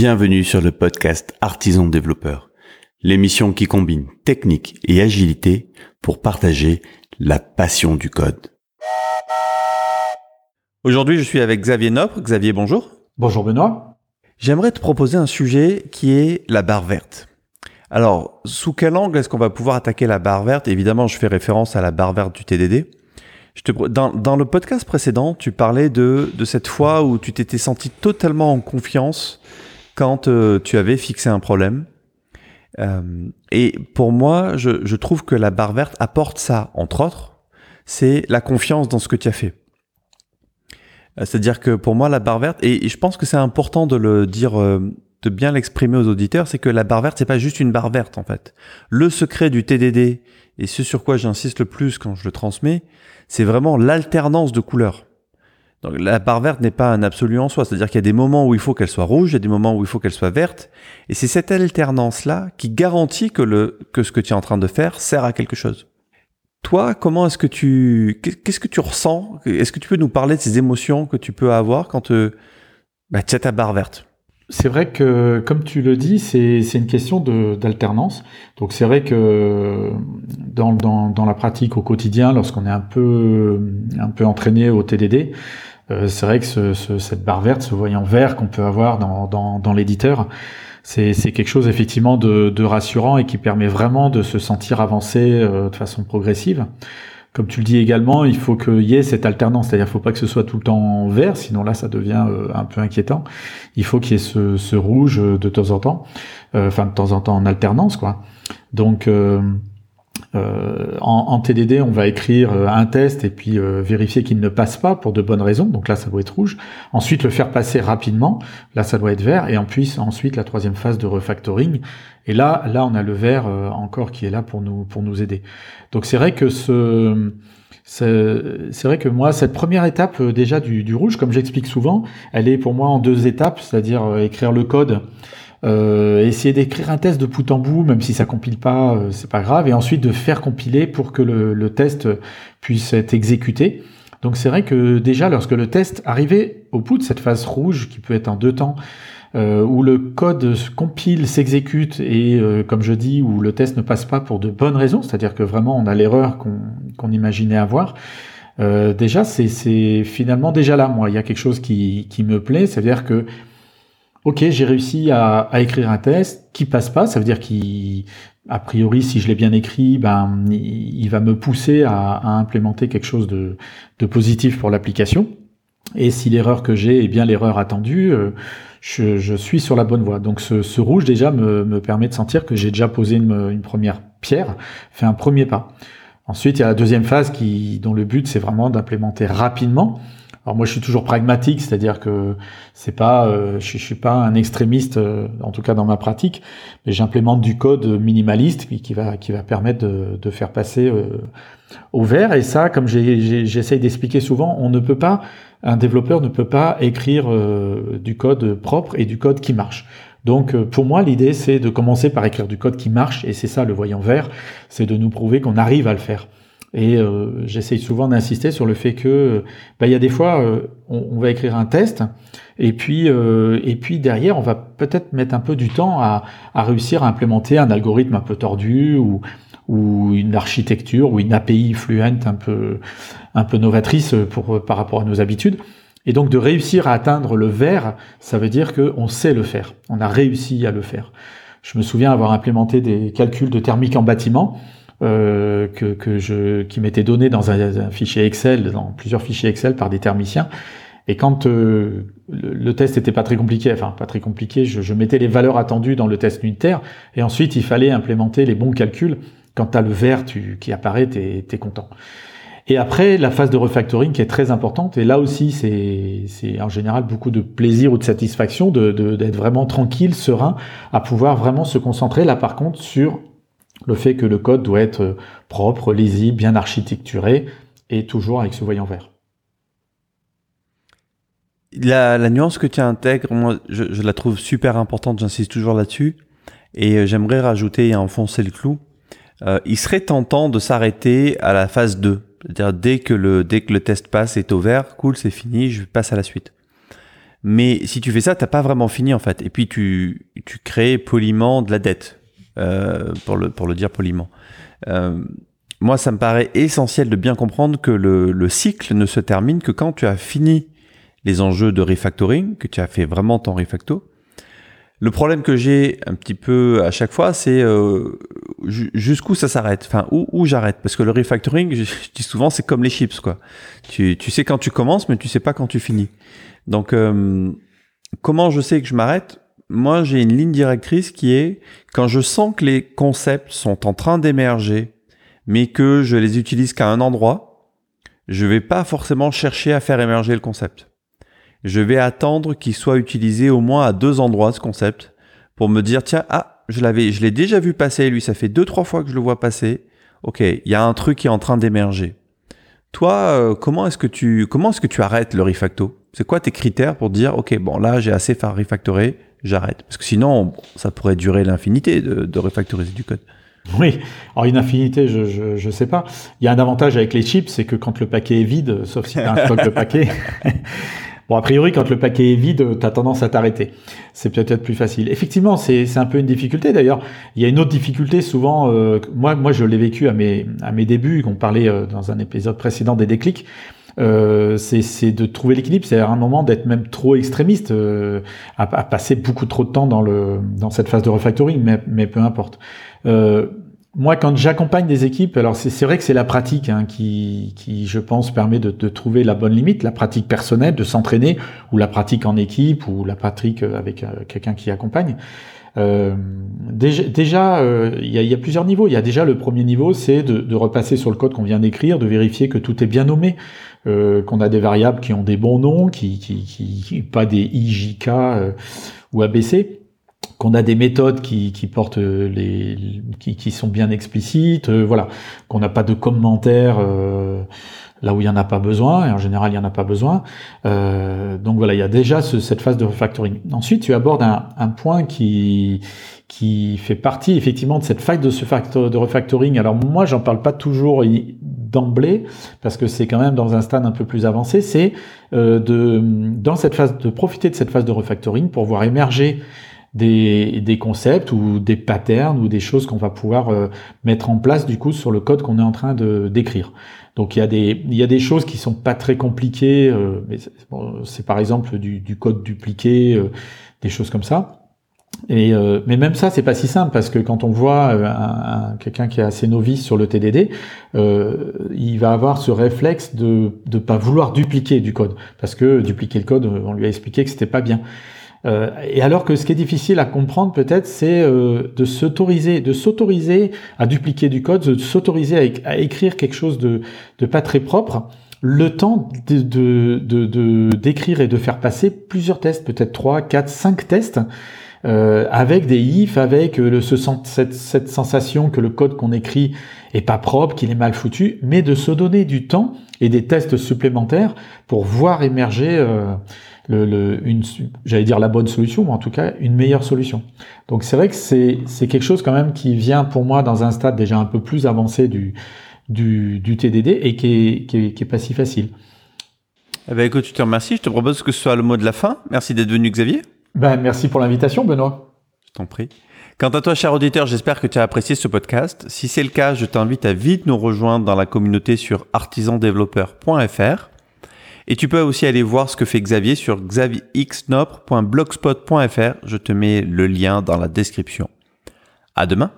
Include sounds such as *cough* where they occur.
Bienvenue sur le podcast Artisan Développeur, l'émission qui combine technique et agilité pour partager la passion du code. Aujourd'hui, je suis avec Xavier Nopre. Xavier, bonjour. Bonjour Benoît. J'aimerais te proposer un sujet qui est la barre verte. Alors, sous quel angle est-ce qu'on va pouvoir attaquer la barre verte? Évidemment, je fais référence à la barre verte du TDD. Je te, dans, dans, le podcast précédent, tu parlais de, de cette fois où tu t'étais senti totalement en confiance quand euh, tu avais fixé un problème. Euh, et pour moi, je, trouve que la barre verte apporte ça, entre autres, c'est la confiance dans ce que tu as fait. Euh, c'est-à-dire que pour moi, la barre verte, et, je pense que c'est important de le dire, de bien l'exprimer aux auditeurs, c'est que la barre verte, c'est pas juste une barre verte en fait. Le secret du TDD et ce sur quoi j'insiste le plus quand je le transmets, c'est vraiment l'alternance de couleurs. Donc la barre verte n'est pas un absolu en soi, c'est-à-dire qu'il y a des moments où il faut qu'elle soit rouge, il y a des moments où il faut qu'elle soit verte, et c'est cette alternance-là qui garantit que, ce que tu es en train de faire sert à quelque chose. Toi, comment est-ce que tu, qu'est-ce que tu ressens? Est-ce que tu peux nous parler de ces émotions que tu peux avoir quand euh, bah, tu as ta barre verte? C'est vrai que, comme tu le dis, c'est une question d'alternance. Donc c'est vrai que dans, la pratique au quotidien, lorsqu'on est un peu, un peu entraîné au TDD, euh, c'est vrai que ce, ce, cette barre verte, ce voyant vert qu'on peut avoir dans, dans, dans l'éditeur, c'est quelque chose effectivement de, de, rassurant et qui permet vraiment de se sentir avancé euh, de façon progressive. Comme tu le dis également, il faut qu'il y ait cette alternance, c'est-à-dire ne faut pas que ce soit tout le temps vert, sinon là ça devient euh, un peu inquiétant. Il faut qu'il y ait ce, ce, rouge de temps en temps, euh, enfin de temps en temps en alternance quoi. Donc euh, en, en, TDD, on va écrire euh, un test et puis euh, vérifier qu'il ne passe pas pour de bonnes raisons. Donc là, ça doit être rouge. Ensuite, le faire passer rapidement. Là, ça doit être vert. Et en plus, ensuite, la troisième phase de refactoring. Et là, là, on a le vert encore qui est là pour nous pour nous aider. Donc c'est vrai que ce c'est vrai que moi, cette première étape déjà du, du rouge, comme j'explique souvent, elle est pour moi en deux étapes, c'est-à-dire écrire le code euh, essayer d'écrire un test de bout en bout, même si ça compile pas, euh, c'est pas grave, et ensuite de faire compiler pour que le, le test puisse être exécuté. Donc c'est vrai que déjà lorsque le test arrivait au bout de cette phase rouge, qui peut être en deux temps, euh, où le code compile, s'exécute et, euh, comme je dis, où le test ne passe pas pour de bonnes raisons, c'est-à-dire que vraiment on a l'erreur qu'on imaginait avoir, euh, déjà c'est finalement déjà là, moi, il y a quelque chose qui, qui me plaît, c'est-à-dire que ok, j'ai réussi à, écrire un test qui passe pas, ça veut dire qu'a priori, si je l'ai bien écrit, ben, il, va me pousser à, implémenter quelque chose de, positif pour l'application. Et si l'erreur que j'ai est bien l'erreur attendue, euh, je, suis sur la bonne voie. Donc ce, rouge déjà me, permet de sentir que j'ai déjà posé une, une, première pierre, fait un premier pas. Ensuite, il y a la deuxième phase qui, dont le but c'est vraiment d'implémenter rapidement alors moi, je suis toujours pragmatique, c'est-à-dire que c'est pas, euh, je, je, suis pas un extrémiste, euh, en tout cas dans ma pratique, mais j'implémente du code minimaliste qui, va qui va permettre de, de faire passer euh, au vert. Et ça, comme j'essaye d'expliquer souvent, on ne peut pas, un développeur ne peut pas écrire du code propre et du code qui marche. Donc pour moi, l'idée c'est de commencer par écrire du code qui marche, et c'est ça le voyant vert, c'est de nous prouver qu'on arrive à le faire. Et euh, j'essaye souvent d'insister sur le fait que bah, il y a des fois euh, on, va écrire un test et puis euh, et puis derrière on va peut-être mettre un peu du temps à, à, réussir à implémenter un algorithme un peu tordu ou ou une architecture ou une API fluente un peu un peu novatrice pour par rapport à nos habitudes. Et donc de réussir à atteindre le vert, ça veut dire qu'on sait le faire, on a réussi à le faire. Je me souviens avoir implémenté des calculs de thermique en bâtiment euh, que, que, je, qui m'était donné dans un, fichier Excel, dans plusieurs fichiers Excel par des thermiciens. Et quand euh, le, test était pas très compliqué, enfin pas très compliqué, je, je, mettais les valeurs attendues dans le test unitaire, et ensuite il fallait implémenter les bons calculs. Quand tu as le vert tu, qui apparaît, tu es, content. Et après, la phase de refactoring qui est très importante, et là aussi c'est en général beaucoup de plaisir ou de satisfaction d'être de, vraiment tranquille, serein, à pouvoir vraiment se concentrer là par contre sur le fait que le code doit être propre, lisible, bien architecturé, et toujours avec ce voyant vert. La, nuance que tu intègres, moi, je, la trouve super importante, j'insiste toujours là-dessus, et euh, j'aimerais rajouter et enfoncer le clou. Euh, il serait tentant de s'arrêter à la phase 2, c'est-à-dire dès que le dès que le test passe est au vert, cool, c'est fini, je passe à la suite. Mais si tu fais ça, t'as pas vraiment fini en fait. Et puis tu, tu crées poliment de la dette, euh, pour, le, pour le dire poliment. Euh, moi, ça me paraît essentiel de bien comprendre que le, le, cycle ne se termine que quand tu as fini les enjeux de refactoring, que tu as fait vraiment ton refacto. Le problème que j'ai un petit peu à chaque fois, c'est euh, jusqu'où ça s'arrête, enfin où, où j'arrête, parce que le refactoring, *laughs* je, dis souvent, c'est comme les chips, quoi. Tu, tu sais quand tu commences, mais tu sais pas quand tu finis. Donc, euh, comment je sais que je m'arrête? Moi, j'ai une ligne directrice qui est quand je sens que les concepts sont en train d'émerger, mais que je les utilise qu'à un endroit, je vais pas forcément chercher à faire émerger le concept. Je vais attendre qu'il soit utilisé au moins à deux endroits ce concept pour me dire tiens ah je l'avais je l'ai déjà vu passer lui ça fait deux trois fois que je le vois passer. Ok il y a un truc qui est en train d'émerger. Toi euh, comment est-ce que tu comment est-ce que tu arrêtes le refacto? C'est quoi tes critères pour dire, OK, bon, là, j'ai assez fait refactorer, j'arrête Parce que sinon, ça pourrait durer l'infinité de, de refactoriser du code. Oui, alors une infinité, je, je, je, sais pas. Il y a un avantage avec les chips, c'est que quand le paquet est vide, sauf si tu as un stock de paquet, *laughs* bon, a priori, quand le paquet est vide, tu as tendance à t'arrêter. C'est peut-être plus facile. Effectivement, c'est un peu une difficulté. D'ailleurs, il y a une autre difficulté souvent, euh, moi, moi je l'ai vécu à mes, à mes débuts, qu'on parlait euh, dans un épisode précédent des déclics. Euh, c'est de trouver l'équilibre. C'est à un moment d'être même trop extrémiste, euh, à, à, passer beaucoup trop de temps dans, le, dans cette phase de refactoring, mais, mais peu importe. Euh, moi, quand j'accompagne des équipes, alors c'est vrai que c'est la pratique hein, qui, qui, je pense, permet de, de, trouver la bonne limite, la pratique personnelle, de s'entraîner, ou la pratique en équipe, ou la pratique avec euh, quelqu'un qui accompagne. Euh, déjà, déjà euh, il y, a, y, a, plusieurs niveaux. Il y a déjà le premier niveau, c'est de, de, repasser sur le code qu'on vient d'écrire, de vérifier que tout est bien nommé, euh, qu'on a des variables qui ont des bons noms, qui, qui, qui pas des IJK euh, ou ABC, qu'on a des méthodes qui, qui portent les, qui, qui, sont bien explicites, euh, voilà, qu'on n'a pas de commentaires là où il y en a pas besoin, et en général il y en a pas besoin. donc voilà, il y a déjà ce, cette phase de refactoring. Ensuite, tu abordes un, point qui qui fait partie effectivement de cette phase de ce refactoring. Alors moi, j'en parle pas toujours d'emblée parce que c'est quand même dans un stade un peu plus avancé. C'est euh, de dans cette phase de profiter de cette phase de refactoring pour voir émerger des, des concepts ou des patterns ou des choses qu'on va pouvoir euh, mettre en place du coup sur le code qu'on est en train de d'écrire. Donc il y a des il y a des choses qui sont pas très compliquées, euh, mais c'est par exemple du, du code dupliqué, euh, des choses comme ça. Et euh, mais même ça, c'est pas si simple parce que quand on voit euh, un, quelqu'un qui est assez novice sur le TDD, euh, il va avoir ce réflexe de ne pas vouloir dupliquer du code parce que dupliquer le code, on lui a expliqué que c'était pas bien. Euh, et alors que ce qui est difficile à comprendre peut-être, c'est euh, de s'autoriser, de s'autoriser à dupliquer du code, de s'autoriser à, écrire quelque chose de, de pas très propre le temps de, de, de, d'écrire et de faire passer plusieurs tests, peut-être 3, 4, 5 tests, euh, avec des ifs, avec euh, le, ce, cette, cette, sensation que le code qu'on écrit est pas propre, qu'il est mal foutu, mais de se donner du temps et des tests supplémentaires pour voir émerger euh, le, le, une, j'allais dire la bonne solution, mais en tout cas une meilleure solution. Donc c'est vrai que c'est, c'est quelque chose quand même qui vient pour moi dans un stade déjà un peu plus avancé du, du, du TDD et qui est, qui est, qui est pas si facile. Eh ben écoute, je te remercie. Je te propose que ce soit le mot de la fin. Merci d'être venu, Xavier. Ben, merci pour l'invitation, Benoît. Je t'en prie. Quant à toi, cher auditeur, j'espère que tu as apprécié ce podcast. Si c'est le cas, je t'invite à vite nous rejoindre dans la communauté sur artisandéveloppeur.fr. Et tu peux aussi aller voir ce que fait Xavier sur xavierxnopre.blogspot.fr. Je te mets le lien dans la description. À demain.